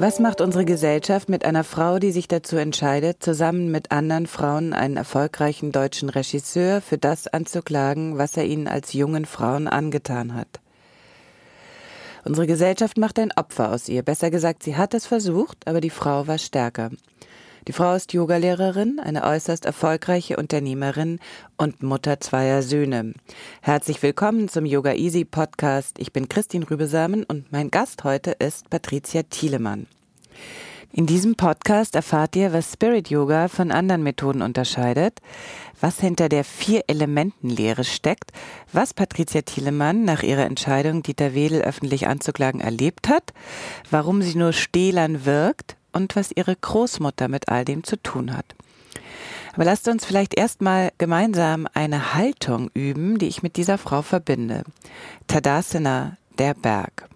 Was macht unsere Gesellschaft mit einer Frau, die sich dazu entscheidet, zusammen mit anderen Frauen einen erfolgreichen deutschen Regisseur für das anzuklagen, was er ihnen als jungen Frauen angetan hat? Unsere Gesellschaft macht ein Opfer aus ihr. Besser gesagt, sie hat es versucht, aber die Frau war stärker. Die Frau ist Yogalehrerin, eine äußerst erfolgreiche Unternehmerin und Mutter zweier Söhne. Herzlich willkommen zum Yoga Easy Podcast. Ich bin Christine Rübesamen und mein Gast heute ist Patricia Thielemann. In diesem Podcast erfahrt ihr, was Spirit Yoga von anderen Methoden unterscheidet, was hinter der Vier-Elementen-Lehre steckt, was Patricia Thielemann nach ihrer Entscheidung, Dieter Wedel öffentlich anzuklagen, erlebt hat, warum sie nur stählern wirkt und was ihre Großmutter mit all dem zu tun hat. Aber lasst uns vielleicht erstmal gemeinsam eine Haltung üben, die ich mit dieser Frau verbinde. Tadasana, der Berg.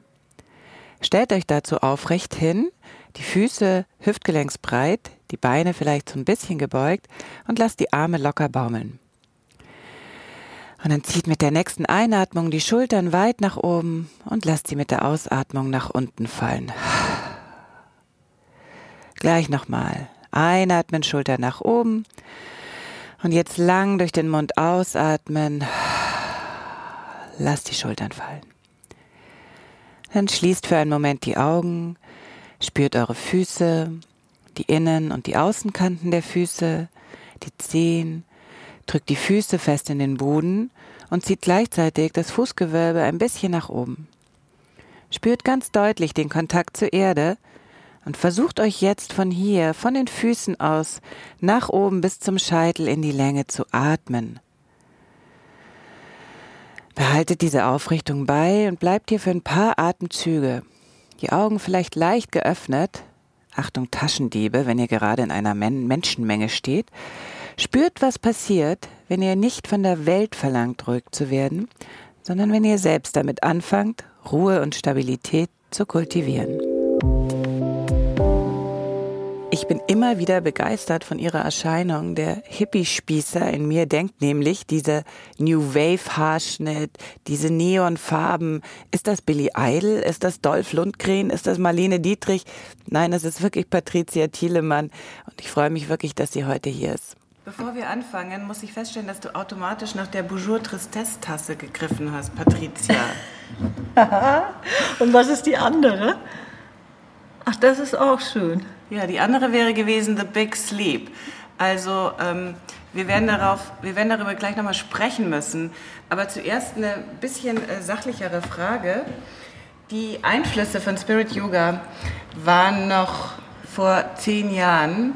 Stellt euch dazu aufrecht hin, die Füße hüftgelenksbreit, die Beine vielleicht so ein bisschen gebeugt und lasst die Arme locker baumeln. Und dann zieht mit der nächsten Einatmung die Schultern weit nach oben und lasst sie mit der Ausatmung nach unten fallen. Gleich nochmal. Einatmen, Schultern nach oben. Und jetzt lang durch den Mund ausatmen. Lasst die Schultern fallen. Dann schließt für einen Moment die Augen Spürt eure Füße, die Innen- und die Außenkanten der Füße, die Zehen. Drückt die Füße fest in den Boden und zieht gleichzeitig das Fußgewölbe ein bisschen nach oben. Spürt ganz deutlich den Kontakt zur Erde und versucht euch jetzt von hier, von den Füßen aus, nach oben bis zum Scheitel in die Länge zu atmen. Behaltet diese Aufrichtung bei und bleibt hier für ein paar Atemzüge die Augen vielleicht leicht geöffnet, Achtung Taschendiebe, wenn ihr gerade in einer Men Menschenmenge steht, spürt, was passiert, wenn ihr nicht von der Welt verlangt, ruhig zu werden, sondern wenn ihr selbst damit anfangt, Ruhe und Stabilität zu kultivieren. Ich bin immer wieder begeistert von ihrer Erscheinung. Der Hippie-Spießer in mir denkt nämlich, dieser New Wave-Haarschnitt, diese Neonfarben. Ist das Billy Idol? Ist das Dolph Lundgren? Ist das Marlene Dietrich? Nein, es ist wirklich Patricia Thielemann. Und ich freue mich wirklich, dass sie heute hier ist. Bevor wir anfangen, muss ich feststellen, dass du automatisch nach der Bonjour Tristesse Tasse gegriffen hast, Patricia. Und was ist die andere? Ach, das ist auch schön. Ja, die andere wäre gewesen The Big Sleep. Also ähm, wir, werden darauf, wir werden darüber gleich nochmal sprechen müssen. Aber zuerst eine bisschen äh, sachlichere Frage. Die Einflüsse von Spirit Yoga waren noch vor zehn Jahren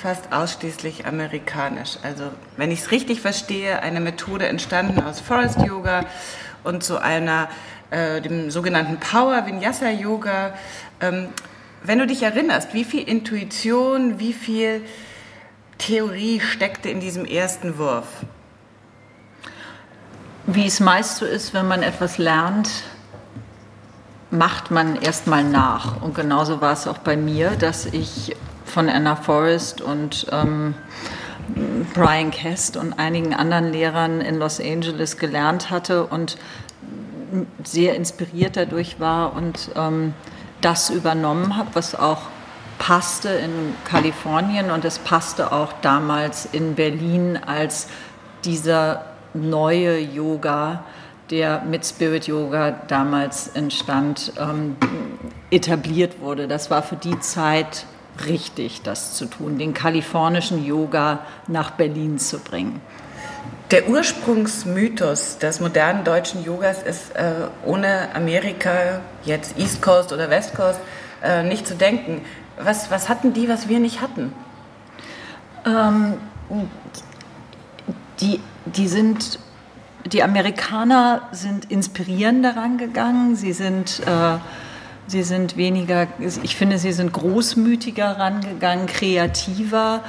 fast ausschließlich amerikanisch. Also wenn ich es richtig verstehe, eine Methode entstanden aus Forest Yoga und zu einer äh, dem sogenannten Power Vinyasa Yoga. Ähm, wenn du dich erinnerst, wie viel Intuition, wie viel Theorie steckte in diesem ersten Wurf? Wie es meist so ist, wenn man etwas lernt, macht man erstmal nach. Und genauso war es auch bei mir, dass ich von Anna Forrest und ähm, Brian Kest und einigen anderen Lehrern in Los Angeles gelernt hatte und sehr inspiriert dadurch war und ähm, das übernommen habe, was auch passte in Kalifornien und es passte auch damals in Berlin als dieser neue Yoga, der mit Spirit Yoga damals entstand, ähm, etabliert wurde. Das war für die Zeit richtig, das zu tun, den kalifornischen Yoga nach Berlin zu bringen. Der Ursprungsmythos des modernen deutschen Yogas ist äh, ohne Amerika, jetzt East Coast oder West Coast, äh, nicht zu denken. Was, was hatten die, was wir nicht hatten? Ähm, die, die sind, die Amerikaner sind inspirierender rangegangen. Sie sind, äh, sie sind weniger, ich finde, sie sind großmütiger rangegangen, kreativer.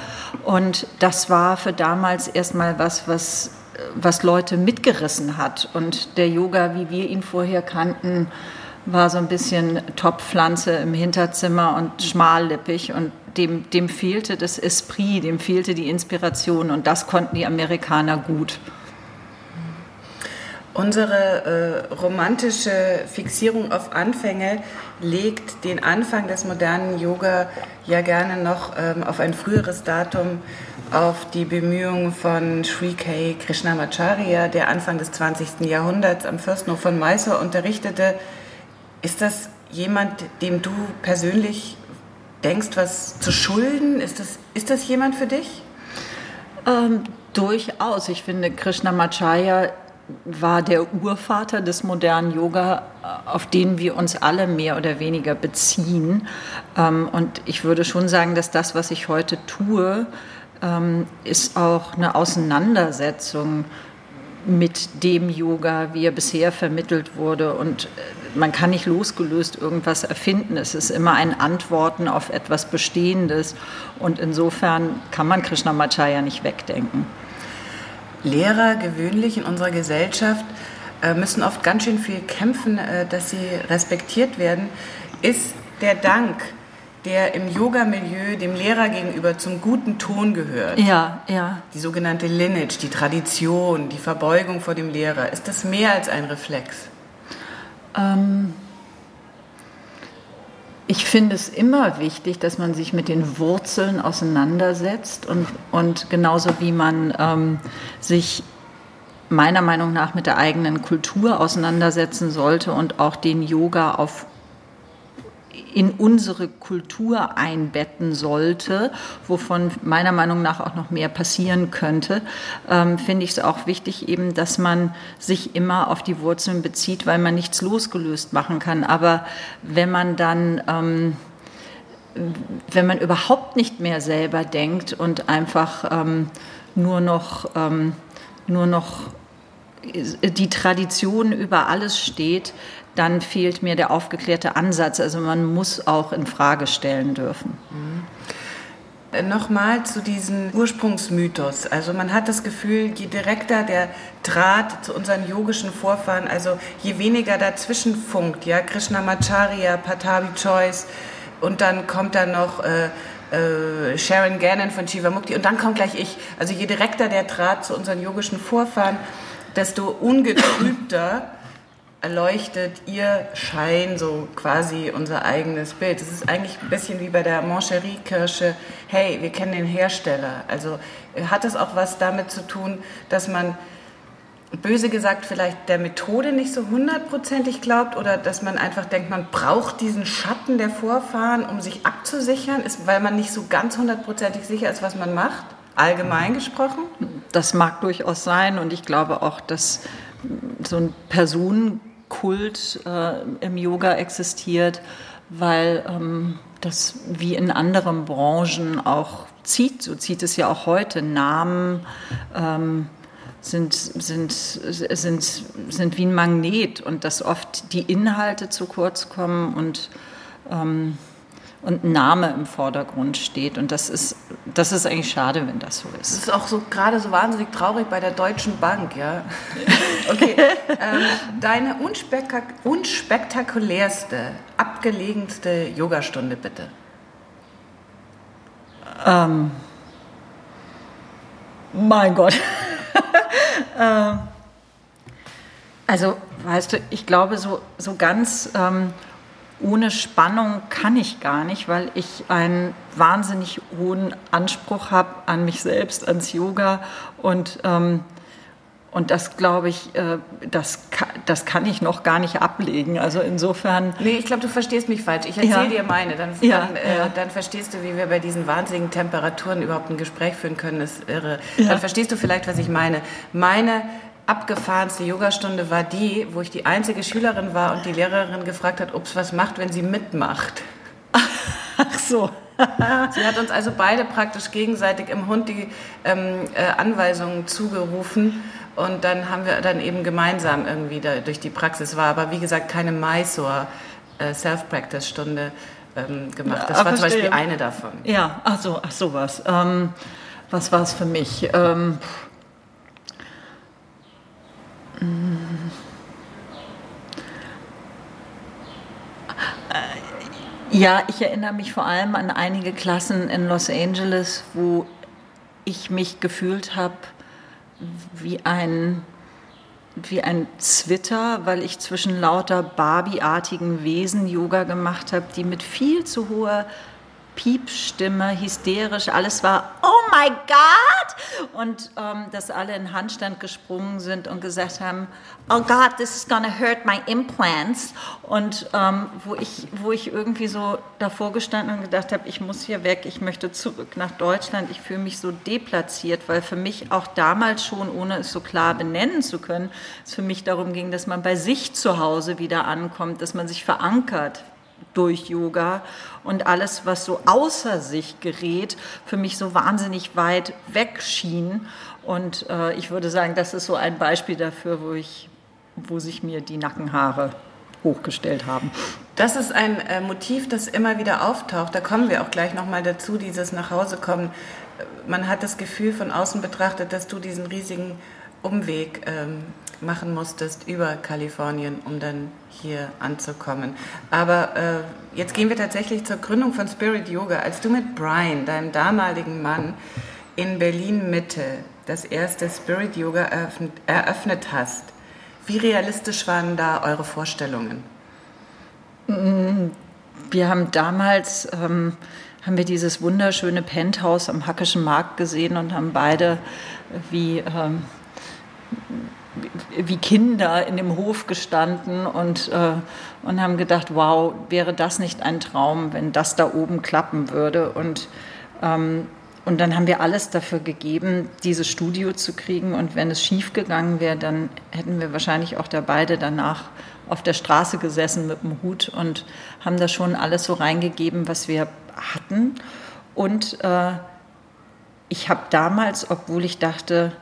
Und das war für damals erstmal was, was, was Leute mitgerissen hat. Und der Yoga, wie wir ihn vorher kannten, war so ein bisschen Topfpflanze im Hinterzimmer und schmallippig und dem, dem fehlte das Esprit, dem fehlte die Inspiration und das konnten die Amerikaner gut. Unsere äh, romantische Fixierung auf Anfänge legt den Anfang des modernen Yoga ja gerne noch ähm, auf ein früheres Datum, auf die Bemühungen von Sri K. Krishnamacharya, der Anfang des 20. Jahrhunderts am Fürstenhof von Mysore unterrichtete. Ist das jemand, dem du persönlich denkst, was zu schulden? Ist das, ist das jemand für dich? Ähm, durchaus. Ich finde, Krishnamacharya war der Urvater des modernen Yoga, auf den wir uns alle mehr oder weniger beziehen. Ähm, und ich würde schon sagen, dass das, was ich heute tue, ähm, ist auch eine Auseinandersetzung mit dem Yoga, wie er bisher vermittelt wurde. Und äh, man kann nicht losgelöst irgendwas erfinden. Es ist immer ein Antworten auf etwas Bestehendes. Und insofern kann man Krishnamacharya nicht wegdenken. Lehrer gewöhnlich in unserer Gesellschaft äh, müssen oft ganz schön viel kämpfen, äh, dass sie respektiert werden, ist der Dank, der im Yoga-Milieu dem Lehrer gegenüber zum guten Ton gehört. Ja, ja. Die sogenannte Lineage, die Tradition, die Verbeugung vor dem Lehrer. Ist das mehr als ein Reflex? Ähm ich finde es immer wichtig, dass man sich mit den Wurzeln auseinandersetzt und, und genauso wie man ähm, sich meiner Meinung nach mit der eigenen Kultur auseinandersetzen sollte und auch den Yoga auf in unsere Kultur einbetten sollte, wovon meiner Meinung nach auch noch mehr passieren könnte, ähm, finde ich es auch wichtig eben, dass man sich immer auf die Wurzeln bezieht, weil man nichts losgelöst machen kann. Aber wenn man dann ähm, wenn man überhaupt nicht mehr selber denkt und einfach ähm, nur noch ähm, nur noch die Tradition über alles steht, dann fehlt mir der aufgeklärte Ansatz. Also man muss auch in Frage stellen dürfen. Mhm. Nochmal zu diesem Ursprungsmythos. Also man hat das Gefühl, je direkter der Draht zu unseren yogischen Vorfahren, also je weniger dazwischen funkt, ja, Krishnamacharya, Patabi Choice und dann kommt da noch äh, äh, Sharon Gannon von Chivamukti und dann kommt gleich ich. Also je direkter der Draht zu unseren yogischen Vorfahren, desto ungetrübter erleuchtet ihr Schein so quasi unser eigenes Bild. Es ist eigentlich ein bisschen wie bei der Moncherie-Kirsche. Hey, wir kennen den Hersteller. Also hat es auch was damit zu tun, dass man böse gesagt vielleicht der Methode nicht so hundertprozentig glaubt oder dass man einfach denkt, man braucht diesen Schatten der Vorfahren, um sich abzusichern, ist, weil man nicht so ganz hundertprozentig sicher ist, was man macht? Allgemein gesprochen? Das mag durchaus sein und ich glaube auch, dass so ein Personen Kult äh, im Yoga existiert, weil ähm, das wie in anderen Branchen auch zieht. So zieht es ja auch heute. Namen ähm, sind, sind, sind, sind wie ein Magnet und dass oft die Inhalte zu kurz kommen und ähm, und Name im Vordergrund steht. Und das ist, das ist eigentlich schade, wenn das so ist. Das ist auch so gerade so wahnsinnig traurig bei der Deutschen Bank, ja. Okay. ähm, deine unspektak unspektakulärste, abgelegenste Yogastunde, bitte. Ähm, mein Gott. ähm, also, weißt du, ich glaube, so, so ganz ähm, ohne Spannung kann ich gar nicht, weil ich einen wahnsinnig hohen Anspruch habe an mich selbst, ans Yoga und ähm, und das glaube ich, äh, das, das kann ich noch gar nicht ablegen. Also insofern. Nee, ich glaube, du verstehst mich falsch. Ich erzähle ja. dir meine. Dann, ja, dann, äh, ja. dann, verstehst du, wie wir bei diesen wahnsinnigen Temperaturen überhaupt ein Gespräch führen können. Das ist irre. Dann verstehst du vielleicht, was ich meine. Meine abgefahrenste Yogastunde war die, wo ich die einzige Schülerin war und die Lehrerin gefragt hat, ob es was macht, wenn sie mitmacht. Ach so. Sie hat uns also beide praktisch gegenseitig im Hund die ähm, äh, Anweisungen zugerufen und dann haben wir dann eben gemeinsam irgendwie da durch die Praxis war, aber wie gesagt keine Mysore äh, Self-Practice-Stunde ähm, gemacht. Das Ja, war zum verstehe. Beispiel eine davon. Ja, ach so, ach so was. Ähm, was war es für mich? Äh, ja, ich erinnere mich vor allem an einige Klassen in Los Angeles, wo ich mich gefühlt habe wie ein wie ein Zwitter, weil ich zwischen lauter Barbie-artigen Wesen Yoga gemacht habe, die mit viel zu hoher Piepstimme, hysterisch, alles war, oh my God! Und ähm, dass alle in Handstand gesprungen sind und gesagt haben, oh God, this is gonna hurt my implants. Und ähm, wo, ich, wo ich irgendwie so davor gestanden und gedacht habe, ich muss hier weg, ich möchte zurück nach Deutschland, ich fühle mich so deplatziert, weil für mich auch damals schon, ohne es so klar benennen zu können, es für mich darum ging, dass man bei sich zu Hause wieder ankommt, dass man sich verankert durch Yoga und alles, was so außer sich gerät, für mich so wahnsinnig weit weg schien. Und äh, ich würde sagen, das ist so ein Beispiel dafür, wo, ich, wo sich mir die Nackenhaare hochgestellt haben. Das ist ein äh, Motiv, das immer wieder auftaucht. Da kommen wir auch gleich nochmal dazu, dieses Nachhausekommen. Äh, Man hat das Gefühl von außen betrachtet, dass du diesen riesigen Umweg ähm, machen musstest über Kalifornien, um dann hier anzukommen. Aber äh, jetzt gehen wir tatsächlich zur Gründung von Spirit Yoga. Als du mit Brian, deinem damaligen Mann, in Berlin Mitte das erste Spirit Yoga eröffnet, eröffnet hast, wie realistisch waren da eure Vorstellungen? Wir haben damals ähm, haben wir dieses wunderschöne Penthouse am Hackischen Markt gesehen und haben beide wie ähm, wie Kinder in dem Hof gestanden und, äh, und haben gedacht, wow, wäre das nicht ein Traum, wenn das da oben klappen würde. Und, ähm, und dann haben wir alles dafür gegeben, dieses Studio zu kriegen. Und wenn es schief gegangen wäre, dann hätten wir wahrscheinlich auch da beide danach auf der Straße gesessen mit dem Hut und haben da schon alles so reingegeben, was wir hatten. Und äh, ich habe damals, obwohl ich dachte,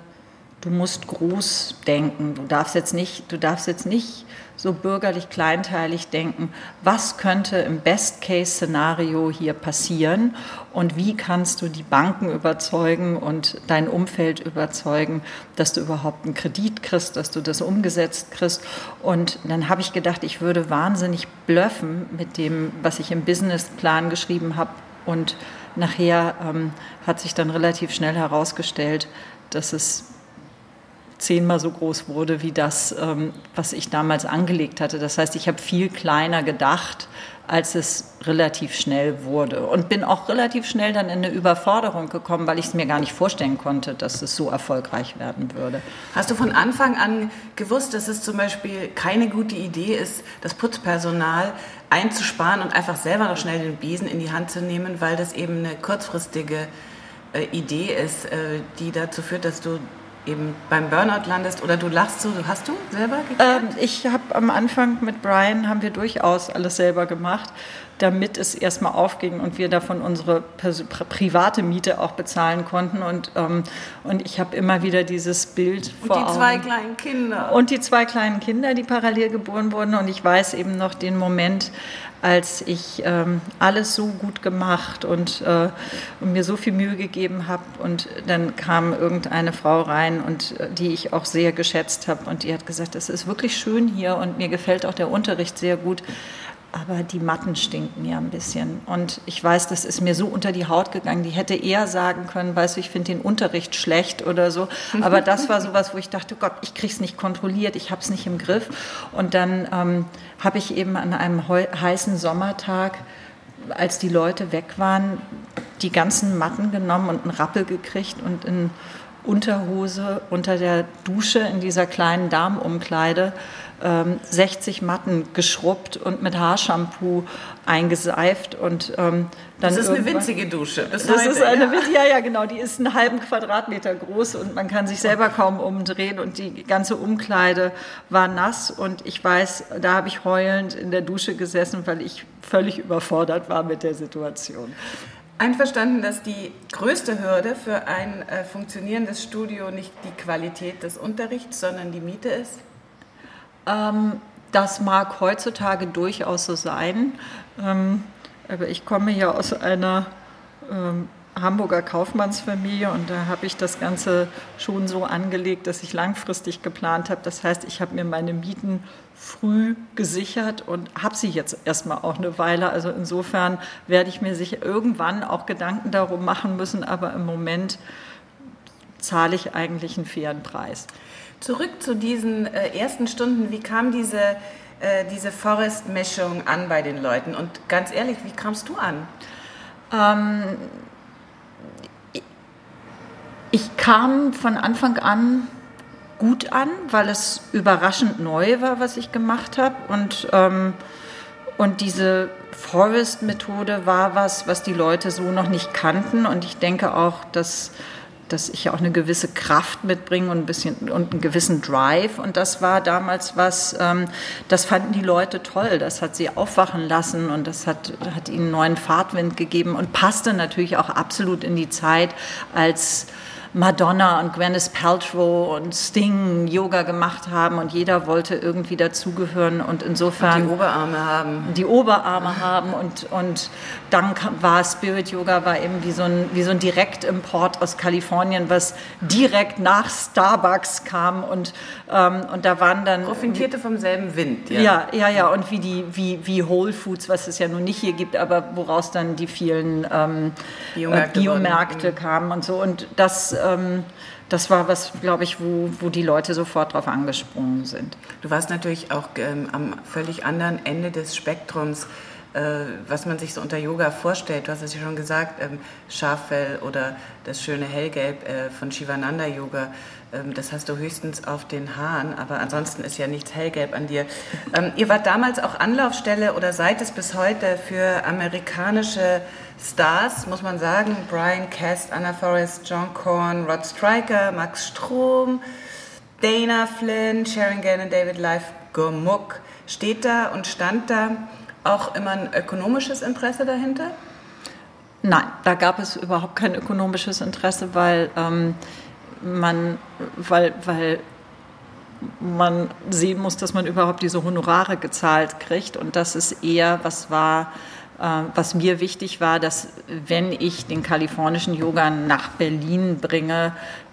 du musst groß denken. Du darfst jetzt nicht, du darfst jetzt nicht so bürgerlich kleinteilig denken. Was könnte im Best-Case-Szenario hier passieren und wie kannst du die Banken überzeugen und dein Umfeld überzeugen, dass du überhaupt einen Kredit kriegst, dass du das umgesetzt kriegst. Und dann habe ich gedacht, ich würde wahnsinnig blöffen mit dem, was ich im Businessplan geschrieben habe. Und nachher ähm, hat sich dann relativ schnell herausgestellt, dass es zehnmal so groß wurde wie das, ähm, was ich damals angelegt hatte. Das heißt, ich habe viel kleiner gedacht, als es relativ schnell wurde. Und bin auch relativ schnell dann in eine Überforderung gekommen, weil ich es mir gar nicht vorstellen konnte, dass es so erfolgreich werden würde. Hast du von Anfang an gewusst, dass es zum Beispiel keine gute Idee ist, das Putzpersonal einzusparen und einfach selber noch schnell den Besen in die Hand zu nehmen, weil das eben eine kurzfristige äh, Idee ist, äh, die dazu führt, dass du eben beim Burnout landest oder du lachst so, hast du selber geklärt? Ähm, ich habe am Anfang mit Brian haben wir durchaus alles selber gemacht, damit es erstmal aufging und wir davon unsere private Miete auch bezahlen konnten und ähm, und ich habe immer wieder dieses Bild und vor die Augen. zwei kleinen Kinder. Und die zwei kleinen Kinder, die parallel geboren wurden. Und ich weiß eben noch den Moment, als ich ähm, alles so gut gemacht und, äh, und mir so viel Mühe gegeben habe. Und dann kam irgendeine Frau rein, und äh, die ich auch sehr geschätzt habe. Und die hat gesagt, es ist wirklich schön hier und mir gefällt auch der Unterricht sehr gut. Aber die Matten stinken ja ein bisschen. Und ich weiß, das ist mir so unter die Haut gegangen. Die hätte eher sagen können, weißt du, ich finde den Unterricht schlecht oder so. Aber das war sowas, wo ich dachte, Gott, ich krieg's nicht kontrolliert, ich habe es nicht im Griff. Und dann ähm, habe ich eben an einem heißen Sommertag, als die Leute weg waren, die ganzen Matten genommen und einen Rappel gekriegt und in Unterhose unter der Dusche in dieser kleinen Darmumkleide ähm, 60 Matten geschrubbt und mit Haarshampoo eingeseift und ähm, dann das ist eine winzige Dusche. das heute, ist eine, ja. ja. ja, ja, genau. Die ist einen halben Quadratmeter groß und man kann sich selber kaum umdrehen und die ganze Umkleide war nass und ich weiß, da habe ich heulend in der Dusche gesessen, weil ich völlig überfordert war mit der Situation. Einverstanden, dass die größte Hürde für ein äh, funktionierendes Studio nicht die Qualität des Unterrichts, sondern die Miete ist? Ähm, das mag heutzutage durchaus so sein. Ähm, aber ich komme ja aus einer ähm, Hamburger Kaufmannsfamilie und da habe ich das Ganze schon so angelegt, dass ich langfristig geplant habe. Das heißt, ich habe mir meine Mieten früh gesichert und habe sie jetzt erstmal auch eine Weile. Also insofern werde ich mir sicher irgendwann auch Gedanken darum machen müssen, aber im Moment zahle ich eigentlich einen fairen Preis. Zurück zu diesen äh, ersten Stunden, wie kam diese, äh, diese Forest-Mischung an bei den Leuten? Und ganz ehrlich, wie kamst du an? Ähm, ich kam von Anfang an gut an, weil es überraschend neu war, was ich gemacht habe. Und, ähm, und diese Forest-Methode war was, was die Leute so noch nicht kannten. Und ich denke auch, dass, dass ich auch eine gewisse Kraft mitbringe und, ein bisschen, und einen gewissen Drive. Und das war damals was, ähm, das fanden die Leute toll. Das hat sie aufwachen lassen und das hat, hat ihnen neuen Fahrtwind gegeben und passte natürlich auch absolut in die Zeit, als Madonna und Gwyneth Paltrow und Sting Yoga gemacht haben und jeder wollte irgendwie dazugehören und insofern und die Oberarme haben. Die Oberarme haben und, und dann war Spirit Yoga war eben wie so ein, wie so ein Direktimport aus Kalifornien, was direkt nach Starbucks kam und, ähm, und da waren dann... Profitierte vom selben Wind, ja. Ja, ja, ja und wie, die, wie, wie Whole Foods, was es ja nun nicht hier gibt, aber woraus dann die vielen ähm, Biomärkte, Biomärkte kamen und so und das ähm, das war was, glaube ich, wo, wo die Leute sofort drauf angesprungen sind. Du warst natürlich auch ähm, am völlig anderen Ende des Spektrums, äh, was man sich so unter Yoga vorstellt. Du hast es ja schon gesagt, ähm, Schaffell oder das schöne Hellgelb äh, von Shivananda Yoga. Ähm, das hast du höchstens auf den Haaren, aber ansonsten ist ja nichts hellgelb an dir. Ähm, ihr wart damals auch Anlaufstelle oder seid es bis heute für amerikanische Stars, muss man sagen. Brian Cast, Anna Forrest, John Korn, Rod Stryker, Max Strom, Dana Flynn, Sharon Gannon, David Life, Gurmuk. Steht da und stand da auch immer ein ökonomisches Interesse dahinter? Nein, da gab es überhaupt kein ökonomisches Interesse, weil ähm, man, weil, weil man sehen muss, dass man überhaupt diese Honorare gezahlt kriegt. Und das ist eher was war, äh, was mir wichtig war, dass wenn ich den kalifornischen Yoga nach Berlin bringe,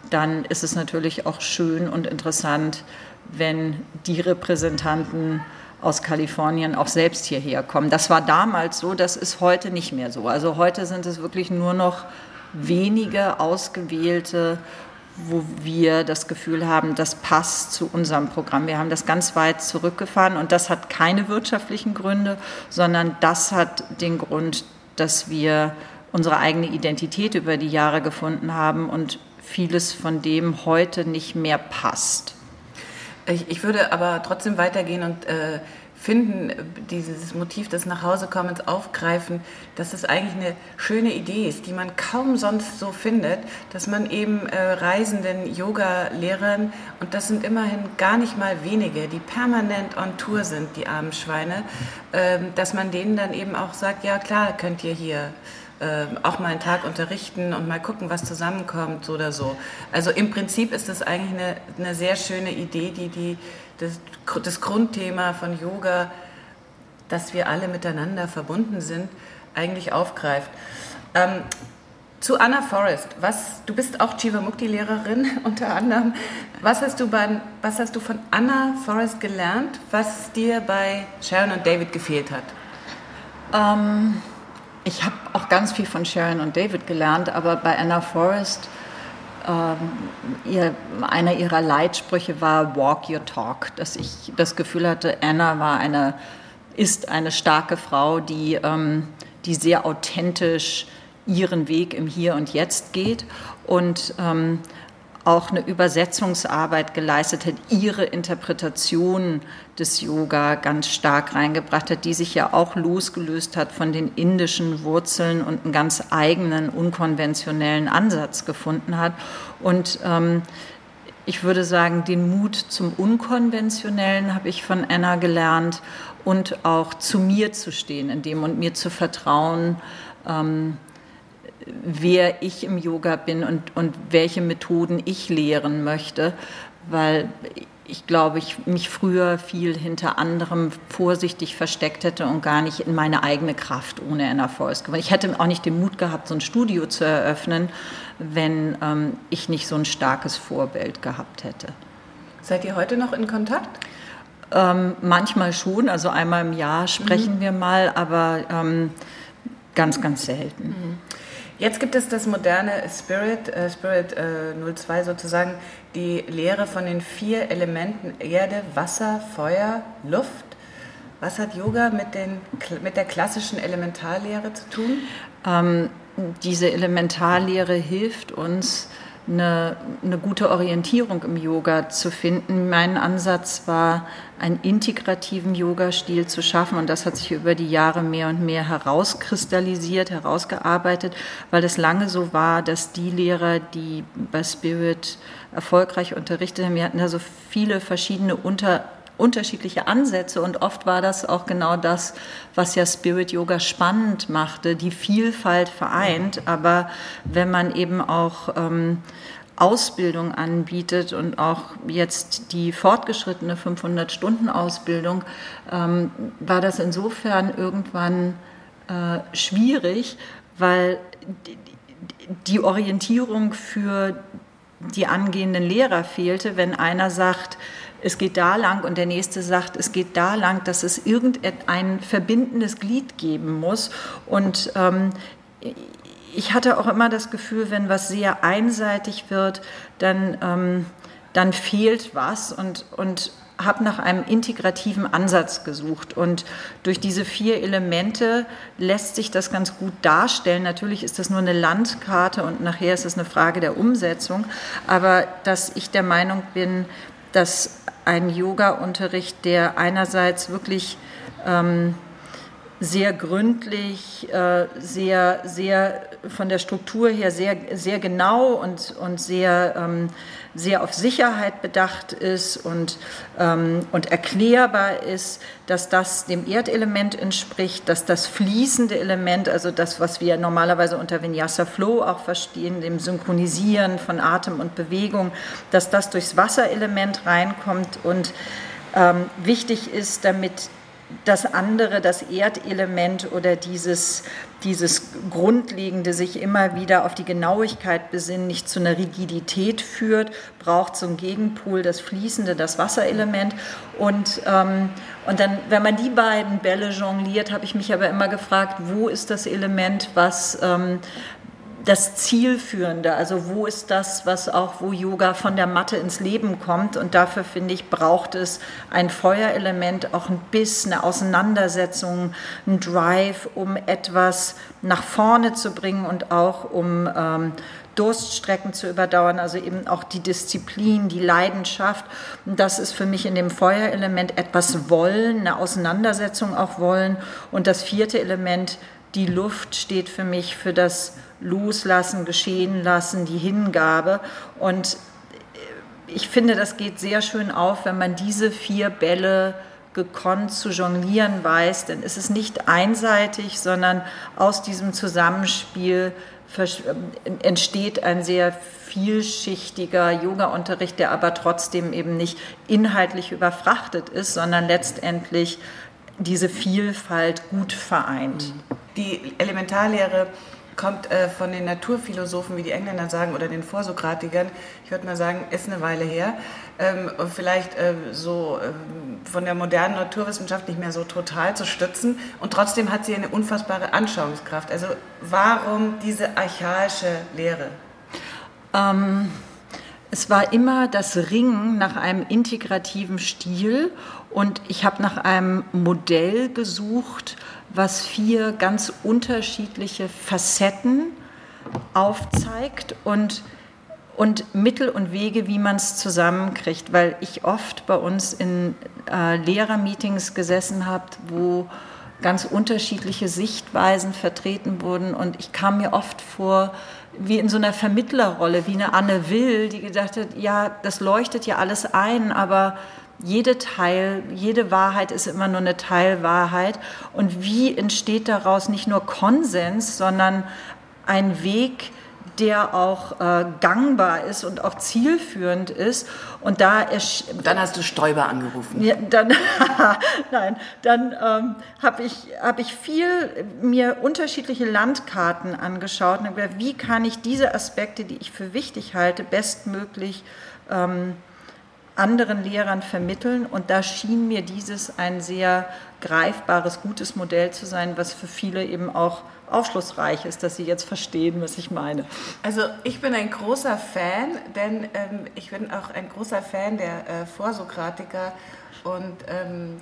dann ist es natürlich auch schön und interessant, wenn die Repräsentanten aus Kalifornien auch selbst hierher kommen. Das war damals so, das ist heute nicht mehr so. Also heute sind es wirklich nur noch wenige ausgewählte wo wir das Gefühl haben, das passt zu unserem Programm. Wir haben das ganz weit zurückgefahren und das hat keine wirtschaftlichen Gründe, sondern das hat den Grund, dass wir unsere eigene Identität über die Jahre gefunden haben und vieles von dem heute nicht mehr passt. Ich, ich würde aber trotzdem weitergehen und äh, finden, dieses Motiv des Nachhausekommens aufgreifen, dass es eigentlich eine schöne Idee ist, die man kaum sonst so findet, dass man eben äh, reisenden Yoga-Lehrern, und das sind immerhin gar nicht mal wenige, die permanent on Tour sind, die armen Schweine, äh, dass man denen dann eben auch sagt, ja klar, könnt ihr hier äh, auch mal einen Tag unterrichten und mal gucken, was zusammenkommt oder so. Also im Prinzip ist das eigentlich eine, eine sehr schöne Idee, die die das, das Grundthema von Yoga, dass wir alle miteinander verbunden sind, eigentlich aufgreift. Ähm, zu Anna Forrest, was, du bist auch Jivamukti-Lehrerin unter anderem. Was hast, du bei, was hast du von Anna Forrest gelernt, was dir bei Sharon und David gefehlt hat? Ähm, ich habe auch ganz viel von Sharon und David gelernt, aber bei Anna Forrest ähm, ihr, einer ihrer Leitsprüche war Walk Your Talk, dass ich das Gefühl hatte, Anna war eine, ist eine starke Frau, die, ähm, die sehr authentisch ihren Weg im Hier und Jetzt geht. Und ähm, auch eine Übersetzungsarbeit geleistet hat, ihre Interpretation des Yoga ganz stark reingebracht hat, die sich ja auch losgelöst hat von den indischen Wurzeln und einen ganz eigenen, unkonventionellen Ansatz gefunden hat. Und ähm, ich würde sagen, den Mut zum Unkonventionellen habe ich von Anna gelernt und auch zu mir zu stehen in dem und mir zu vertrauen, ähm, wer ich im Yoga bin und, und welche Methoden ich lehren möchte, weil ich glaube, ich mich früher viel hinter anderem vorsichtig versteckt hätte und gar nicht in meine eigene Kraft ohne Anna Forrest gewonnen. Ich hätte auch nicht den Mut gehabt, so ein Studio zu eröffnen, wenn ähm, ich nicht so ein starkes Vorbild gehabt hätte. Seid ihr heute noch in Kontakt? Ähm, manchmal schon, also einmal im Jahr sprechen mhm. wir mal, aber ähm, ganz, ganz selten. Mhm. Jetzt gibt es das moderne Spirit, äh, Spirit äh, 02 sozusagen, die Lehre von den vier Elementen Erde, Wasser, Feuer, Luft. Was hat Yoga mit, den, mit der klassischen Elementarlehre zu tun? Ähm, diese Elementarlehre hilft uns, eine, eine gute Orientierung im Yoga zu finden. Mein Ansatz war, einen integrativen Yoga-Stil zu schaffen und das hat sich über die Jahre mehr und mehr herauskristallisiert, herausgearbeitet, weil es lange so war, dass die Lehrer, die bei Spirit erfolgreich unterrichtet haben, wir hatten da so viele verschiedene Unter unterschiedliche Ansätze und oft war das auch genau das, was ja Spirit Yoga spannend machte, die Vielfalt vereint. Aber wenn man eben auch ähm, Ausbildung anbietet und auch jetzt die fortgeschrittene 500-Stunden-Ausbildung, ähm, war das insofern irgendwann äh, schwierig, weil die Orientierung für die angehenden Lehrer fehlte, wenn einer sagt, es geht da lang und der nächste sagt, es geht da lang, dass es irgendein verbindendes Glied geben muss. Und ähm, ich hatte auch immer das Gefühl, wenn was sehr einseitig wird, dann, ähm, dann fehlt was und, und habe nach einem integrativen Ansatz gesucht. Und durch diese vier Elemente lässt sich das ganz gut darstellen. Natürlich ist das nur eine Landkarte und nachher ist es eine Frage der Umsetzung. Aber dass ich der Meinung bin, dass ein Yoga-Unterricht, der einerseits wirklich ähm, sehr gründlich, äh, sehr, sehr von der Struktur her sehr, sehr genau und, und sehr, ähm, sehr auf Sicherheit bedacht ist und, ähm, und erklärbar ist, dass das dem Erdelement entspricht, dass das fließende Element, also das, was wir normalerweise unter Vinyasa Flow auch verstehen, dem Synchronisieren von Atem und Bewegung, dass das durchs Wasserelement reinkommt und ähm, wichtig ist, damit das andere, das Erdelement oder dieses, dieses Grundlegende sich immer wieder auf die Genauigkeit besinnen, nicht zu einer Rigidität führt, braucht ein Gegenpol, das Fließende, das Wasserelement. Und, ähm, und dann, wenn man die beiden Bälle jongliert, habe ich mich aber immer gefragt, wo ist das Element, was, ähm, das Zielführende, also wo ist das, was auch, wo Yoga von der Matte ins Leben kommt. Und dafür finde ich, braucht es ein Feuerelement, auch ein Biss, eine Auseinandersetzung, ein Drive, um etwas nach vorne zu bringen und auch um ähm, Durststrecken zu überdauern, also eben auch die Disziplin, die Leidenschaft. Und das ist für mich in dem Feuerelement etwas wollen, eine Auseinandersetzung auch wollen. Und das vierte Element, die Luft, steht für mich für das Loslassen, Geschehen lassen, die Hingabe. Und ich finde, das geht sehr schön auf, wenn man diese vier Bälle gekonnt zu jonglieren weiß, dann ist es nicht einseitig, sondern aus diesem Zusammenspiel entsteht ein sehr vielschichtiger Yoga-Unterricht, der aber trotzdem eben nicht inhaltlich überfrachtet ist, sondern letztendlich diese Vielfalt gut vereint. Die Elementarlehre kommt äh, von den Naturphilosophen, wie die Engländer sagen, oder den Vorsokratikern. Ich würde mal sagen, ist eine Weile her. Ähm, vielleicht äh, so äh, von der modernen Naturwissenschaft nicht mehr so total zu stützen. Und trotzdem hat sie eine unfassbare Anschauungskraft. Also warum diese archaische Lehre? Ähm, es war immer das Ringen nach einem integrativen Stil und ich habe nach einem Modell gesucht, was vier ganz unterschiedliche Facetten aufzeigt und, und Mittel und Wege, wie man es zusammenkriegt. Weil ich oft bei uns in äh, Lehrermeetings gesessen habe, wo ganz unterschiedliche Sichtweisen vertreten wurden und ich kam mir oft vor, wie in so einer Vermittlerrolle, wie eine Anne Will, die gedacht hat, ja, das leuchtet ja alles ein, aber jede Teil, jede Wahrheit ist immer nur eine Teilwahrheit. Und wie entsteht daraus nicht nur Konsens, sondern ein Weg, der auch äh, gangbar ist und auch zielführend ist. Und da und dann hast du Stoiber angerufen. Ja, dann, nein, dann ähm, habe ich, hab ich viel mir unterschiedliche Landkarten angeschaut und gesagt, wie kann ich diese Aspekte, die ich für wichtig halte, bestmöglich ähm, anderen Lehrern vermitteln. Und da schien mir dieses ein sehr greifbares, gutes Modell zu sein, was für viele eben auch aufschlussreich ist, dass sie jetzt verstehen, was ich meine. Also ich bin ein großer Fan, denn ähm, ich bin auch ein großer Fan der äh, Vorsokratiker und ähm,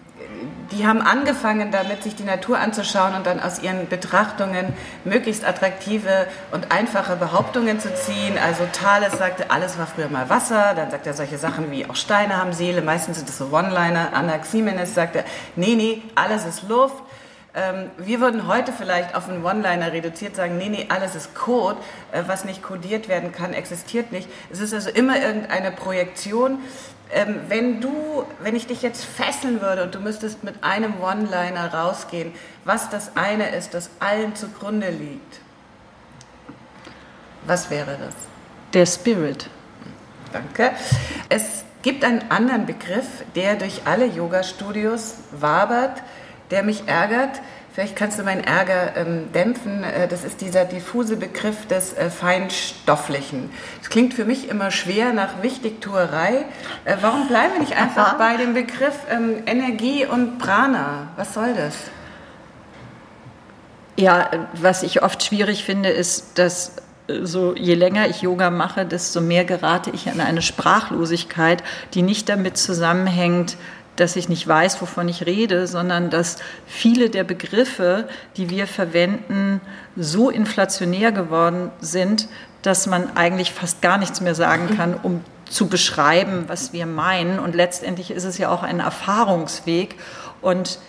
die haben angefangen damit, sich die Natur anzuschauen und dann aus ihren Betrachtungen möglichst attraktive und einfache Behauptungen zu ziehen. Also Thales sagte, alles war früher mal Wasser. Dann sagt er solche Sachen wie, auch Steine haben Seele. Meistens sind das so One-Liner. Anaximenes sagte, nee, nee, alles ist Luft. Ähm, wir würden heute vielleicht auf einen One-Liner reduziert sagen, nee, nee, alles ist Code. Äh, was nicht codiert werden kann, existiert nicht. Es ist also immer irgendeine Projektion ähm, wenn du, wenn ich dich jetzt fesseln würde und du müsstest mit einem One-Liner rausgehen, was das eine ist, das allen zugrunde liegt, was wäre das? Der Spirit. Danke. Es gibt einen anderen Begriff, der durch alle Yoga-Studios wabert, der mich ärgert. Vielleicht kannst du meinen Ärger ähm, dämpfen. Äh, das ist dieser diffuse Begriff des äh, Feinstofflichen. Das klingt für mich immer schwer nach Wichtigtuerei. Äh, warum bleiben wir nicht einfach bei dem Begriff ähm, Energie und Prana? Was soll das? Ja, was ich oft schwierig finde, ist, dass äh, so je länger ich Yoga mache, desto mehr gerate ich in eine Sprachlosigkeit, die nicht damit zusammenhängt, dass ich nicht weiß, wovon ich rede, sondern dass viele der Begriffe, die wir verwenden, so inflationär geworden sind, dass man eigentlich fast gar nichts mehr sagen kann, um zu beschreiben, was wir meinen. Und letztendlich ist es ja auch ein Erfahrungsweg. Und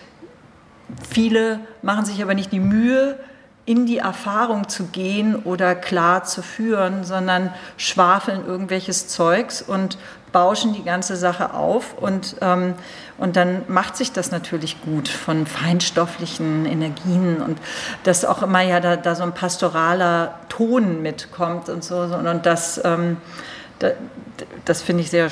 viele machen sich aber nicht die Mühe, in die Erfahrung zu gehen oder klar zu führen, sondern schwafeln irgendwelches Zeugs und bauschen die ganze Sache auf. Und, ähm, und dann macht sich das natürlich gut von feinstofflichen Energien und dass auch immer ja da, da so ein pastoraler Ton mitkommt und so und das, ähm, da, das finde ich sehr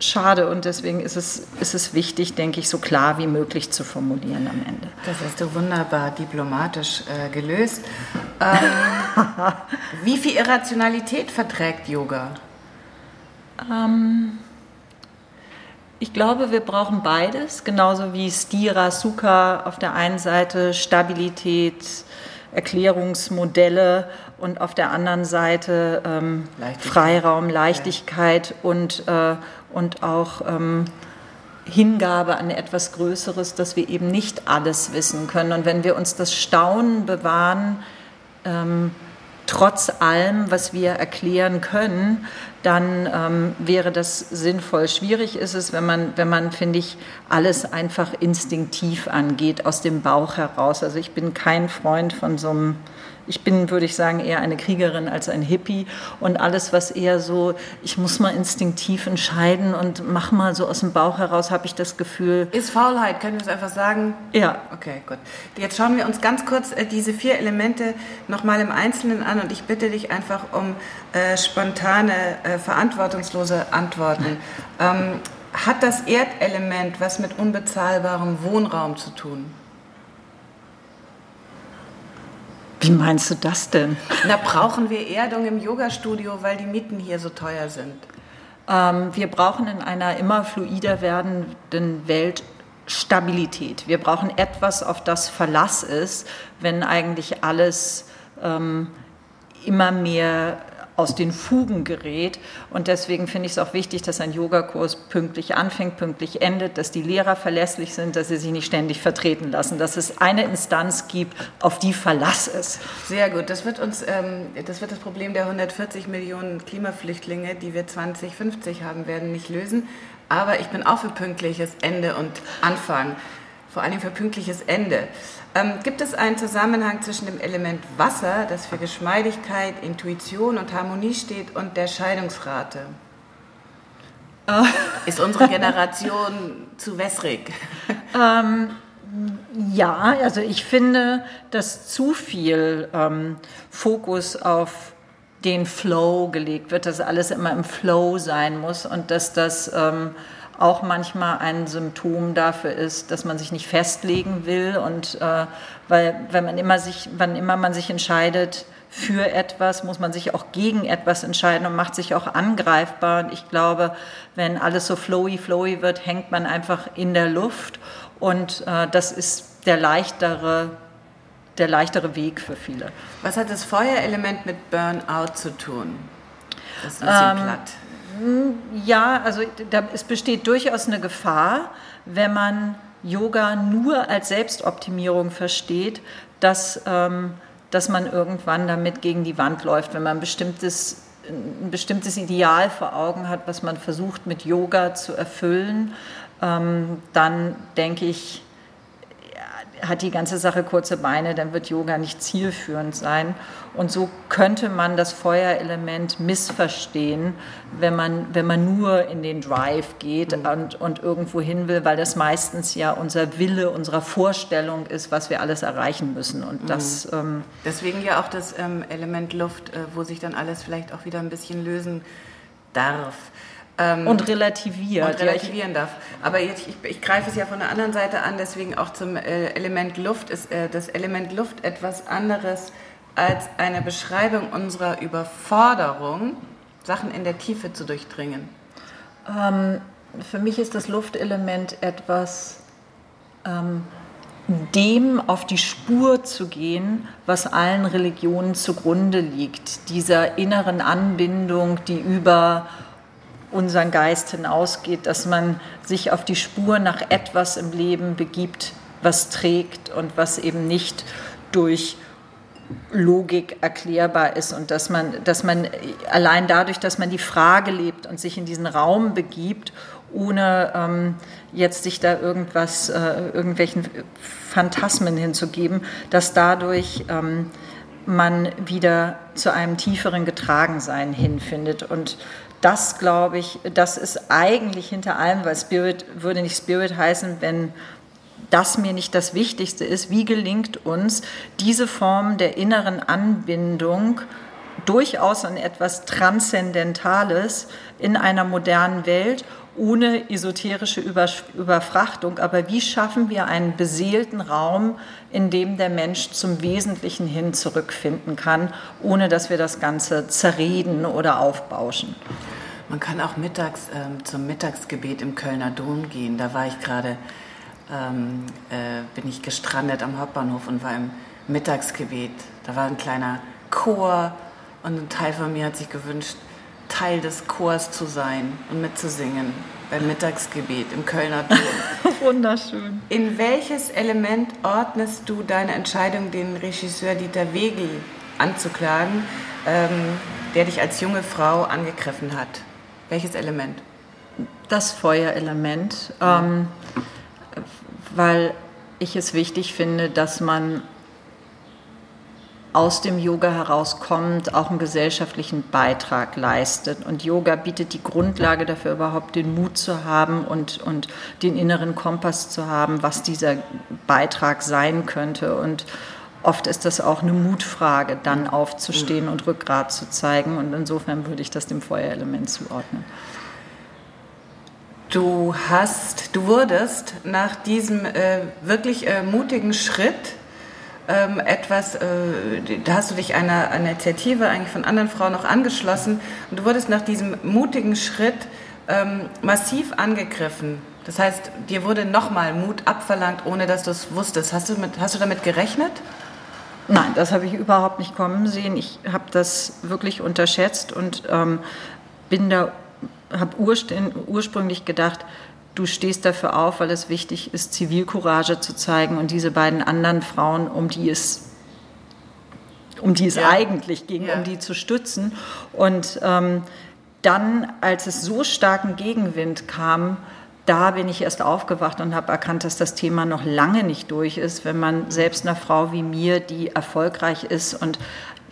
schade und deswegen ist es, ist es wichtig, denke ich, so klar wie möglich zu formulieren am Ende. Das hast du wunderbar diplomatisch äh, gelöst. Ähm, wie viel Irrationalität verträgt Yoga? Ähm, ich glaube, wir brauchen beides, genauso wie Stira, Sukha auf der einen Seite Stabilität, Erklärungsmodelle und auf der anderen Seite ähm, Leichtigkeit. Freiraum, Leichtigkeit ja. und, äh, und auch ähm, Hingabe an etwas Größeres, dass wir eben nicht alles wissen können. Und wenn wir uns das Staunen bewahren, ähm, trotz allem, was wir erklären können, dann ähm, wäre das sinnvoll. Schwierig ist es, wenn man, wenn man, finde ich, alles einfach instinktiv angeht, aus dem Bauch heraus. Also ich bin kein Freund von so einem ich bin, würde ich sagen, eher eine Kriegerin als ein Hippie und alles, was eher so, ich muss mal instinktiv entscheiden und mach mal so aus dem Bauch heraus, habe ich das Gefühl. Ist Faulheit, können wir es einfach sagen? Ja. Okay, gut. Jetzt schauen wir uns ganz kurz äh, diese vier Elemente nochmal im Einzelnen an und ich bitte dich einfach um äh, spontane, äh, verantwortungslose Antworten. Ähm, hat das Erdelement was mit unbezahlbarem Wohnraum zu tun? Wie meinst du das denn? Na, brauchen wir Erdung im Yoga-Studio, weil die Mieten hier so teuer sind? Ähm, wir brauchen in einer immer fluider werdenden Welt Stabilität. Wir brauchen etwas, auf das Verlass ist, wenn eigentlich alles ähm, immer mehr aus den Fugen gerät. Und deswegen finde ich es auch wichtig, dass ein Yogakurs pünktlich anfängt, pünktlich endet, dass die Lehrer verlässlich sind, dass sie sich nicht ständig vertreten lassen, dass es eine Instanz gibt, auf die Verlass ist. Sehr gut. Das wird uns, ähm, das wird das Problem der 140 Millionen Klimaflüchtlinge, die wir 2050 haben werden, nicht lösen. Aber ich bin auch für pünktliches Ende und Anfang. Vor allem für pünktliches Ende. Ähm, gibt es einen Zusammenhang zwischen dem Element Wasser, das für Geschmeidigkeit, Intuition und Harmonie steht, und der Scheidungsrate? Oh. Ist unsere Generation zu wässrig? Ähm, Ja, also ich finde, dass zu viel ähm, Fokus auf den Flow gelegt wird, dass alles immer im Flow sein muss und dass das ähm, auch manchmal ein Symptom dafür ist, dass man sich nicht festlegen will und äh, weil wenn man immer sich, wann immer man sich entscheidet für etwas, muss man sich auch gegen etwas entscheiden und macht sich auch angreifbar. Und ich glaube, wenn alles so flowy, flowy wird, hängt man einfach in der Luft und äh, das ist der leichtere der leichtere Weg für viele. Was hat das Feuerelement mit Burnout zu tun? Das ist ein bisschen ähm, platt. Ja, also da, es besteht durchaus eine Gefahr, wenn man Yoga nur als Selbstoptimierung versteht, dass, ähm, dass man irgendwann damit gegen die Wand läuft, wenn man ein bestimmtes, ein bestimmtes Ideal vor Augen hat, was man versucht mit Yoga zu erfüllen, ähm, dann denke ich, hat die ganze Sache kurze Beine, dann wird Yoga nicht zielführend sein. Und so könnte man das Feuerelement missverstehen, wenn man, wenn man nur in den Drive geht mhm. und, und irgendwo hin will, weil das meistens ja unser Wille, unsere Vorstellung ist, was wir alles erreichen müssen. Und mhm. das, ähm, Deswegen ja auch das ähm, Element Luft, äh, wo sich dann alles vielleicht auch wieder ein bisschen lösen darf. Ähm, und relativiert. Und relativieren darf. Aber jetzt, ich, ich, greife es ja von der anderen Seite an, deswegen auch zum äh, Element Luft. Ist äh, das Element Luft etwas anderes als eine Beschreibung unserer Überforderung, Sachen in der Tiefe zu durchdringen? Ähm, für mich ist das Luftelement etwas, ähm, dem auf die Spur zu gehen, was allen Religionen zugrunde liegt, dieser inneren Anbindung, die über unseren Geist hinausgeht, dass man sich auf die Spur nach etwas im Leben begibt, was trägt und was eben nicht durch Logik erklärbar ist und dass man, dass man allein dadurch, dass man die Frage lebt und sich in diesen Raum begibt, ohne ähm, jetzt sich da irgendwas, äh, irgendwelchen Phantasmen hinzugeben, dass dadurch ähm, man wieder zu einem tieferen Getragensein hinfindet. Und das, glaube ich, das ist eigentlich hinter allem, weil Spirit würde nicht Spirit heißen, wenn das mir nicht das Wichtigste ist. Wie gelingt uns diese Form der inneren Anbindung durchaus an etwas Transzendentales in einer modernen Welt ohne esoterische Überfrachtung. Aber wie schaffen wir einen beseelten Raum, in dem der Mensch zum Wesentlichen hin zurückfinden kann, ohne dass wir das Ganze zerreden oder aufbauschen? Man kann auch mittags ähm, zum Mittagsgebet im Kölner Dom gehen. Da war ich gerade, ähm, äh, bin ich gestrandet am Hauptbahnhof und war im Mittagsgebet. Da war ein kleiner Chor und ein Teil von mir hat sich gewünscht, Teil des Chors zu sein und mitzusingen beim Mittagsgebet im Kölner Dom. Wunderschön. In welches Element ordnest du deine Entscheidung, den Regisseur Dieter Wegel anzuklagen, ähm, der dich als junge Frau angegriffen hat? Welches Element? Das Feuerelement, ähm, weil ich es wichtig finde, dass man aus dem Yoga herauskommt, auch einen gesellschaftlichen Beitrag leistet. Und Yoga bietet die Grundlage dafür, überhaupt den Mut zu haben und, und den inneren Kompass zu haben, was dieser Beitrag sein könnte. Und oft ist das auch eine Mutfrage, dann aufzustehen und Rückgrat zu zeigen. Und insofern würde ich das dem Feuerelement zuordnen. Du hast, du wurdest nach diesem äh, wirklich äh, mutigen Schritt ähm, etwas, äh, da hast du dich einer, einer Initiative eigentlich von anderen Frauen noch angeschlossen und du wurdest nach diesem mutigen Schritt ähm, massiv angegriffen. Das heißt, dir wurde nochmal Mut abverlangt, ohne dass du es wusstest. Hast du, mit, hast du damit gerechnet? Nein, das habe ich überhaupt nicht kommen sehen. Ich habe das wirklich unterschätzt und ähm, bin da, habe ursprünglich gedacht, du stehst dafür auf, weil es wichtig ist, Zivilcourage zu zeigen und diese beiden anderen Frauen, um die es um die es ja. eigentlich ging, ja. um die zu stützen. Und ähm, dann, als es so starken Gegenwind kam, da bin ich erst aufgewacht und habe erkannt, dass das Thema noch lange nicht durch ist, wenn man selbst einer Frau wie mir, die erfolgreich ist und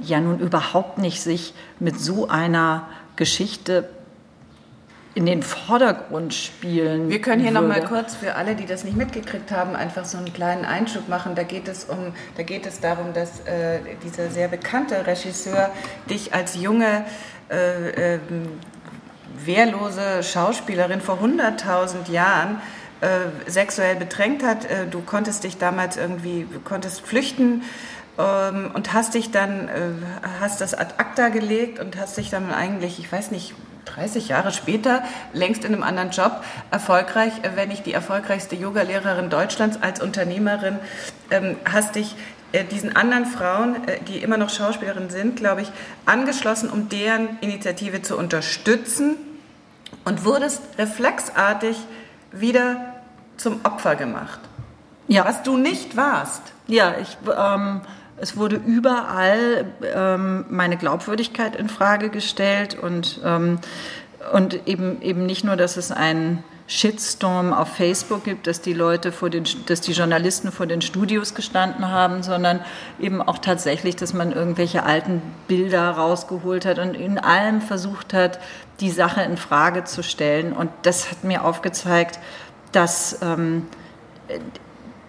ja nun überhaupt nicht sich mit so einer Geschichte in den Vordergrund spielen. Wir können hier würde. noch mal kurz für alle, die das nicht mitgekriegt haben, einfach so einen kleinen Einschub machen. Da geht es um, da geht es darum, dass äh, dieser sehr bekannte Regisseur dich als junge äh, äh, wehrlose Schauspielerin vor 100.000 Jahren äh, sexuell bedrängt hat. Äh, du konntest dich damals irgendwie, konntest flüchten ähm, und hast dich dann, äh, hast das ad acta gelegt und hast dich dann eigentlich, ich weiß nicht, 30 Jahre später, längst in einem anderen Job, erfolgreich, äh, wenn nicht die erfolgreichste Yogalehrerin Deutschlands als Unternehmerin, ähm, hast dich diesen anderen Frauen, äh, die immer noch Schauspielerinnen sind, glaube ich, angeschlossen, um deren Initiative zu unterstützen und wurdest reflexartig wieder zum Opfer gemacht. Ja. Was du nicht warst. Ja, ich ähm, es wurde überall ähm, meine Glaubwürdigkeit in Frage gestellt und, ähm, und eben, eben nicht nur, dass es einen Shitstorm auf Facebook gibt, dass die Leute vor den, dass die Journalisten vor den Studios gestanden haben, sondern eben auch tatsächlich, dass man irgendwelche alten Bilder rausgeholt hat und in allem versucht hat, die Sache in Frage zu stellen. Und das hat mir aufgezeigt, dass ähm,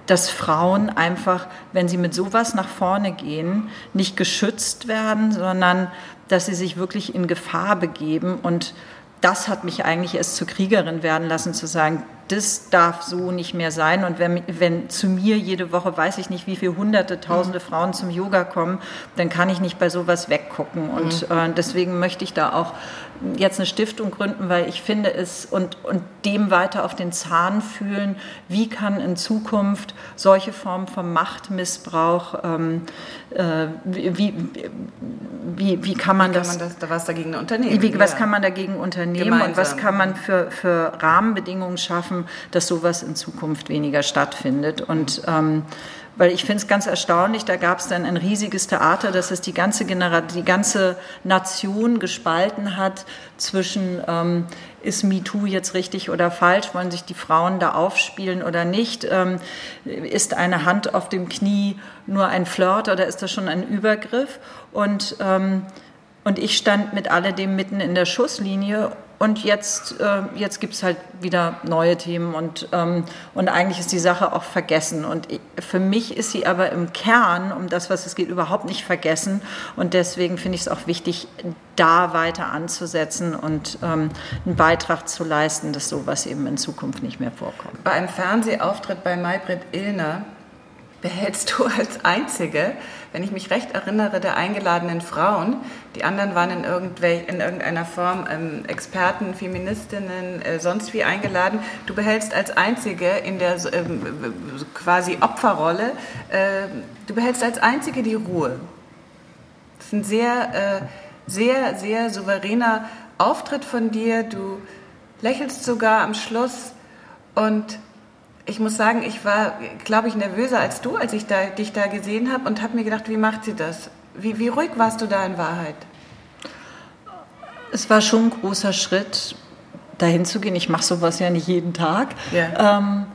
dass Frauen einfach, wenn sie mit sowas nach vorne gehen, nicht geschützt werden, sondern dass sie sich wirklich in Gefahr begeben. Und das hat mich eigentlich erst zur Kriegerin werden lassen, zu sagen, das darf so nicht mehr sein. Und wenn, wenn zu mir jede Woche, weiß ich nicht, wie viele hunderte, tausende Frauen zum Yoga kommen, dann kann ich nicht bei sowas weggucken. Und mhm. äh, deswegen möchte ich da auch jetzt eine Stiftung gründen, weil ich finde es und, und dem weiter auf den Zahn fühlen, wie kann in Zukunft solche Formen von Machtmissbrauch, ähm, äh, wie, wie, wie kann man wie das, kann man das, was dagegen unternehmen? Wie, was ja. kann man dagegen unternehmen Gemeinsam. und was kann man für, für Rahmenbedingungen schaffen, dass sowas in Zukunft weniger stattfindet. Und ähm, weil ich finde es ganz erstaunlich, da gab es dann ein riesiges Theater, dass es die ganze, Genera die ganze Nation gespalten hat zwischen, ähm, ist MeToo jetzt richtig oder falsch, wollen sich die Frauen da aufspielen oder nicht, ähm, ist eine Hand auf dem Knie nur ein Flirt oder ist das schon ein Übergriff? Und, ähm, und ich stand mit alledem mitten in der Schusslinie und jetzt, äh, jetzt gibt es halt wieder neue Themen und, ähm, und eigentlich ist die Sache auch vergessen. Und ich, für mich ist sie aber im Kern, um das, was es geht, überhaupt nicht vergessen. Und deswegen finde ich es auch wichtig, da weiter anzusetzen und ähm, einen Beitrag zu leisten, dass sowas eben in Zukunft nicht mehr vorkommt. Bei einem Fernsehauftritt bei Maybrit Illner behältst du als Einzige, wenn ich mich recht erinnere, der eingeladenen Frauen. Die anderen waren in, in irgendeiner Form ähm, Experten, Feministinnen, äh, sonst wie eingeladen. Du behältst als Einzige in der ähm, quasi Opferrolle, äh, du behältst als Einzige die Ruhe. Das ist ein sehr, äh, sehr, sehr souveräner Auftritt von dir. Du lächelst sogar am Schluss und ich muss sagen, ich war, glaube ich, nervöser als du, als ich da, dich da gesehen habe und habe mir gedacht, wie macht sie das? Wie, wie ruhig warst du da in Wahrheit? Es war schon ein großer Schritt, dahin zu gehen. Ich mache sowas ja nicht jeden Tag. Yeah. Ähm,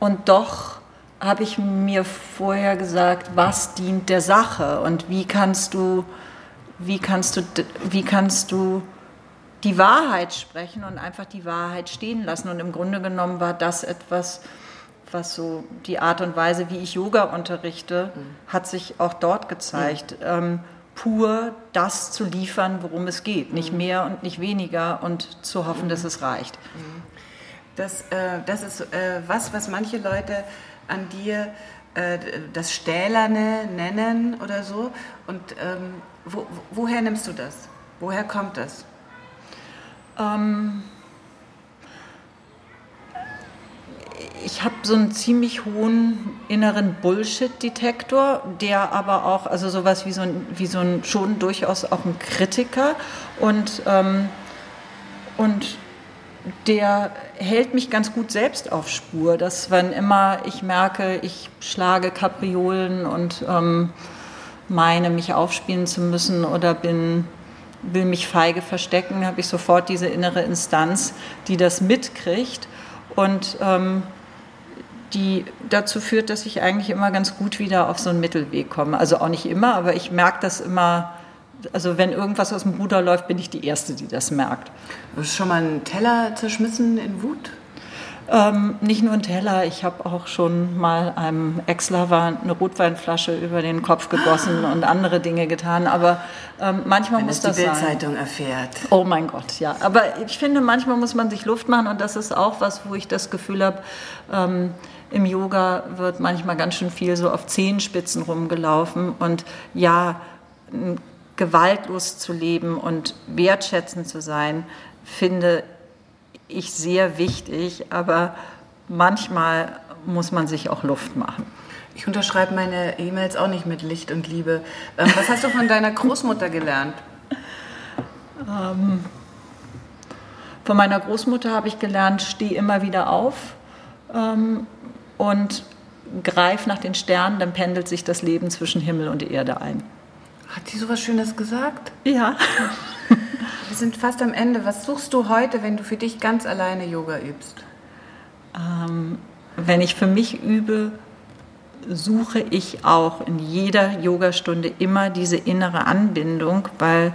und doch habe ich mir vorher gesagt, was dient der Sache und wie kannst du, wie kannst du, wie kannst du die Wahrheit sprechen und einfach die Wahrheit stehen lassen. Und im Grunde genommen war das etwas, was so die Art und Weise, wie ich Yoga unterrichte, mhm. hat sich auch dort gezeigt. Mhm. Ähm, pur das zu liefern, worum es geht. Nicht mhm. mehr und nicht weniger und zu hoffen, dass es reicht. Mhm. Das, äh, das ist äh, was, was manche Leute an dir äh, das Stählerne nennen oder so. Und ähm, wo, woher nimmst du das? Woher kommt das? Ähm, ich habe so einen ziemlich hohen inneren Bullshit-Detektor, der aber auch, also sowas wie so ein, wie so ein schon durchaus auch ein Kritiker. Und, ähm, und der hält mich ganz gut selbst auf Spur, dass wenn immer ich merke, ich schlage Kapriolen und ähm, meine, mich aufspielen zu müssen oder bin will mich feige verstecken, habe ich sofort diese innere Instanz, die das mitkriegt und ähm, die dazu führt, dass ich eigentlich immer ganz gut wieder auf so einen Mittelweg komme. Also auch nicht immer, aber ich merke das immer also wenn irgendwas aus dem Ruder läuft, bin ich die Erste, die das merkt. Du schon mal einen Teller zerschmissen in Wut? Ähm, nicht nur ein Teller, ich habe auch schon mal einem Ex-Lover eine Rotweinflasche über den Kopf gegossen und andere Dinge getan. Aber ähm, manchmal Wenn muss das die sein. Bildzeitung erfährt. Oh mein Gott, ja. Aber ich finde, manchmal muss man sich Luft machen und das ist auch was, wo ich das Gefühl habe, ähm, im Yoga wird manchmal ganz schön viel so auf Zehenspitzen rumgelaufen und ja, gewaltlos zu leben und wertschätzend zu sein, finde ich sehr wichtig, aber manchmal muss man sich auch Luft machen. Ich unterschreibe meine E-Mails auch nicht mit Licht und Liebe. Ähm, was hast du von deiner Großmutter gelernt? Von meiner Großmutter habe ich gelernt, steh immer wieder auf ähm, und greif nach den Sternen, dann pendelt sich das Leben zwischen Himmel und Erde ein. Hat die sowas Schönes gesagt? Ja. Wir sind fast am Ende. Was suchst du heute, wenn du für dich ganz alleine Yoga übst? Ähm, wenn ich für mich übe, suche ich auch in jeder Yogastunde immer diese innere Anbindung, weil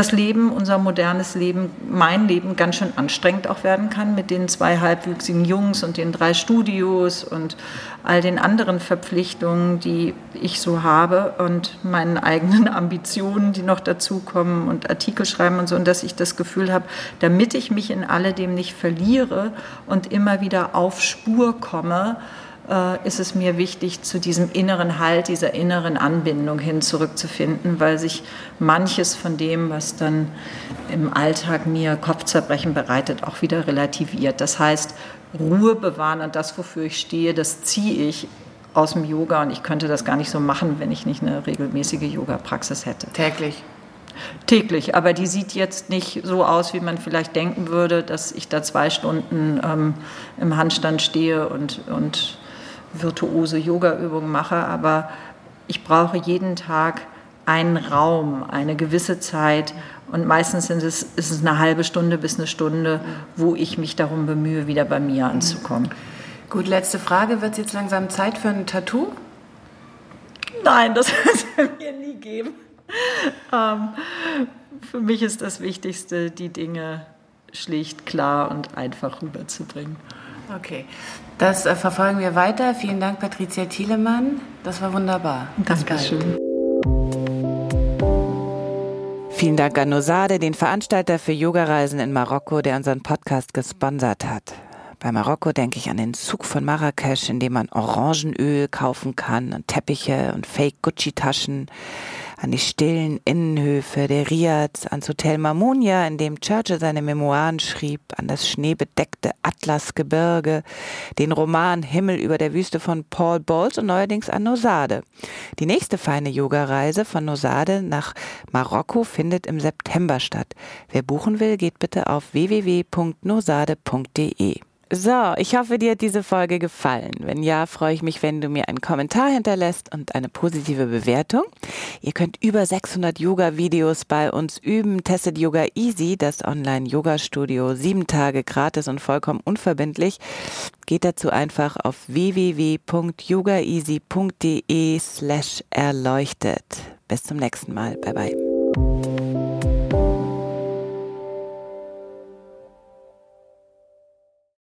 das Leben, unser modernes Leben, mein Leben ganz schön anstrengend auch werden kann mit den zwei halbwüchsigen Jungs und den drei Studios und all den anderen Verpflichtungen, die ich so habe und meinen eigenen Ambitionen, die noch dazukommen und Artikel schreiben und so, und dass ich das Gefühl habe, damit ich mich in alledem nicht verliere und immer wieder auf Spur komme, äh, ist es mir wichtig, zu diesem inneren Halt, dieser inneren Anbindung hin zurückzufinden, weil sich manches von dem, was dann im Alltag mir Kopfzerbrechen bereitet, auch wieder relativiert. Das heißt, Ruhe bewahren und das, wofür ich stehe, das ziehe ich aus dem Yoga und ich könnte das gar nicht so machen, wenn ich nicht eine regelmäßige Yoga-Praxis hätte. Täglich. Täglich, aber die sieht jetzt nicht so aus, wie man vielleicht denken würde, dass ich da zwei Stunden ähm, im Handstand stehe und, und virtuose Yoga-Übungen mache, aber ich brauche jeden Tag einen Raum, eine gewisse Zeit und meistens sind es, ist es eine halbe Stunde bis eine Stunde, wo ich mich darum bemühe, wieder bei mir anzukommen. Gut, letzte Frage. Wird es jetzt langsam Zeit für ein Tattoo? Nein, das wird es mir nie geben. Ähm, für mich ist das Wichtigste, die Dinge schlicht, klar und einfach rüberzubringen. Okay. Das äh, verfolgen wir weiter. Vielen Dank, Patricia Thielemann. Das war wunderbar. Dankeschön. Vielen Dank an Nosade, den Veranstalter für Yogareisen in Marokko, der unseren Podcast gesponsert hat. Bei Marokko denke ich an den Zug von Marrakesch, in dem man Orangenöl kaufen kann und Teppiche und Fake-Gucci-Taschen, an die stillen Innenhöfe der Riads, ans Hotel Mamunia, in dem Churchill seine Memoiren schrieb, an das schneebedeckte Atlasgebirge, den Roman Himmel über der Wüste von Paul Bowles und neuerdings an Nosade. Die nächste feine Yogareise von Nosade nach Marokko findet im September statt. Wer buchen will, geht bitte auf www.nosade.de. So, ich hoffe, dir hat diese Folge gefallen. Wenn ja, freue ich mich, wenn du mir einen Kommentar hinterlässt und eine positive Bewertung. Ihr könnt über 600 Yoga-Videos bei uns üben. Testet Yoga Easy, das Online-Yoga-Studio, sieben Tage gratis und vollkommen unverbindlich. Geht dazu einfach auf www.yogaeasy.de slash erleuchtet. Bis zum nächsten Mal. Bye bye.